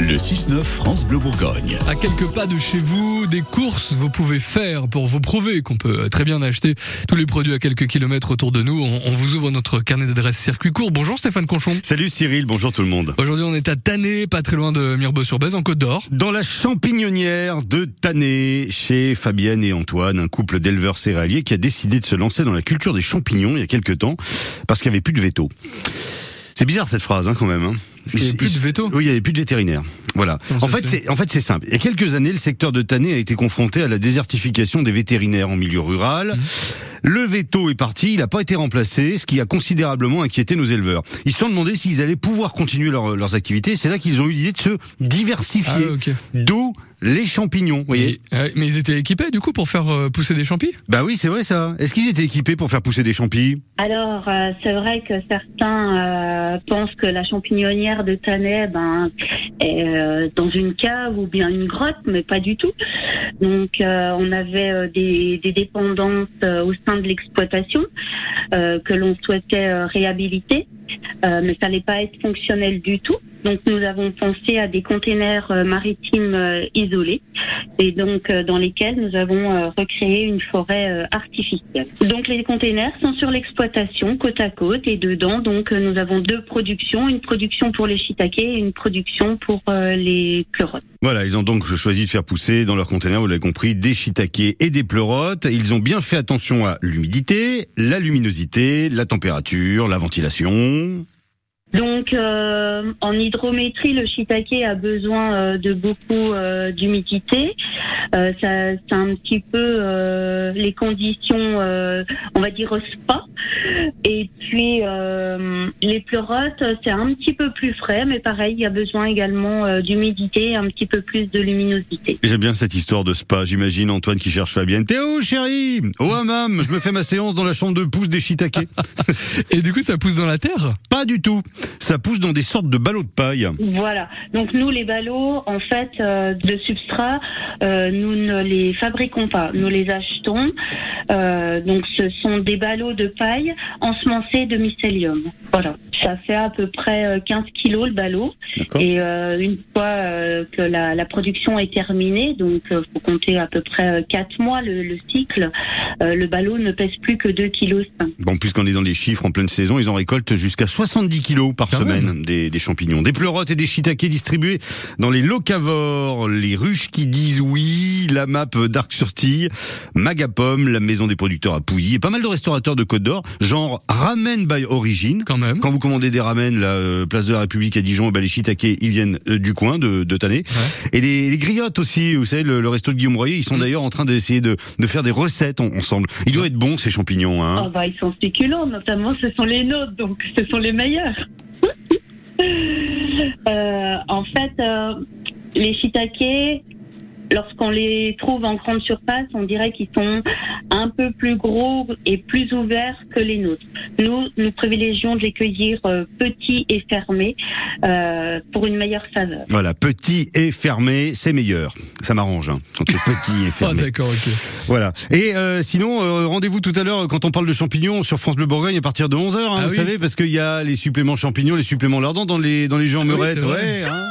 Le 6-9 France Bleu Bourgogne. À quelques pas de chez vous, des courses vous pouvez faire pour vous prouver qu'on peut très bien acheter tous les produits à quelques kilomètres autour de nous. On, on vous ouvre notre carnet d'adresse circuit court. Bonjour Stéphane Conchon. Salut Cyril, bonjour tout le monde. Aujourd'hui on est à Tanné, pas très loin de Mirbeau-sur-Bèze, en Côte d'Or. Dans la champignonnière de Tanné, chez Fabienne et Antoine, un couple d'éleveurs céréaliers qui a décidé de se lancer dans la culture des champignons il y a quelques temps, parce qu'il n'y avait plus de veto. C'est bizarre cette phrase hein, quand même. Hein. Parce qu'il y avait plus de veto Oui, il n'y avait plus de vétérinaires. Voilà. En fait, c'est en fait c'est simple. Il y a quelques années, le secteur de Tanné a été confronté à la désertification des vétérinaires en milieu rural. Mhm. Le veto est parti, il n'a pas été remplacé, ce qui a considérablement inquiété nos éleveurs. Ils se sont demandé s'ils allaient pouvoir continuer leur- leurs activités. C'est là qu'ils ont eu l'idée de se diversifier. Ah. D'où les champignons. Vous voyez euh, mais ils étaient équipés du coup pour faire euh, pousser des champis? Bah oui, c'est vrai ça. Est-ce qu'ils étaient équipés pour faire pousser des champis? Alors, euh, c'est vrai que certains euh, pensent que la champignonnière de Tanay ben, est euh, dans une cave ou bien une grotte, mais pas du tout. Donc, euh, on avait euh, des, dépendances euh, au sein de l'exploitation que l'on souhaitait réhabiliter, mais ça n'allait pas être fonctionnel du tout. Donc, nous avons pensé à des containers euh, maritimes euh, isolés et donc euh, dans lesquels nous avons recréé une forêt artificielle. Donc les containers sont sur l'exploitation côte à côte et dedans donc nous avons deux productions, une production pour les shiitakes et une production pour les pleurotes. Voilà, ils ont donc choisi de faire pousser dans leur conteneur, vous l'avez compris, des shiitakes et des pleurotes. Ils ont bien fait attention à l'humidité, la luminosité, la température, la ventilation. Donc euh, en hydrométrie, le shiitake a besoin euh, de beaucoup euh, d'humidité. Ça, c'est un petit peu les conditions, on va dire spa. Et puis euh, les pleurotes, c'est un petit peu plus frais, mais pareil, il y a besoin également euh, d'humidité, un petit peu plus de luminosité. J'aime bien cette histoire de spa. J'imagine Antoine qui cherche Fabienne. Théo, chérie Oh, hammam Je me fais ma séance dans la chambre de pouce des shiitakes. Et du coup ça pousse dans la terre? Pas du tout. Ça pousse dans des sortes de ballots de paille. Voilà. Donc nous, les ballots, en fait, euh, de substrat, euh, nous ne les fabriquons pas. Nous les achetons. Euh, donc ce sont des ballots de paille ensemencés de mycélium. Voilà. Ça fait à peu près euh, 15 kilos le ballot. D'accord Et euh, une fois euh, que la, la production est terminée, donc euh, faut compter à peu près 4 mois le, le cycle, euh, le ballot ne pèse plus que 2 kilos. Bon, puisqu'on est dans les chiffres en pleine saison, ils en récoltent jusqu'à 70 kilos par Quand semaine des, des champignons. Des pleurotes et des shiitakes distribués dans les locavores, les ruches qui disent oui, la map d'Arc-sur-Tille, Magapom, la maison des producteurs à Pouilly, et pas mal de restaurateurs de Côte d'Or, genre Ramen by Origin. quand même. Quand vous commandez des ramen, la euh, place de la République à Dijon, bah, les shiitakes, ils viennent euh, du coin de, de Tanné. Et les, les griottes aussi, vous savez, le, le resto de Guillaume Royer, ils sont Mm. d'ailleurs en train d'essayer de, de faire des recettes en- ensemble. Ils doivent être bons, ces champignons, hein. Ah bah, ils sont succulents, notamment ce sont les nôtres, donc ce sont les meilleurs. Euh, en fait, euh, les shiitake, lorsqu'on les trouve en grande surface, on dirait qu'ils sont un peu plus gros et plus ouverts que les nôtres. Nous, nous privilégions de les cueillir euh, petits et fermés euh, pour une meilleure saveur. Voilà, petit et fermé, c'est meilleur. Ça m'arrange, hein, quand c'est petit et Ah fermé. d'accord, ok. voilà. Et euh, sinon, euh, rendez-vous tout à l'heure quand on parle de champignons sur France Bleu Bourgogne à partir de 11h, hein, Ah vous oui. savez, parce qu'il y a les suppléments champignons, les suppléments lardons dans les, dans les jeux en Ah meurette. ouais, hein.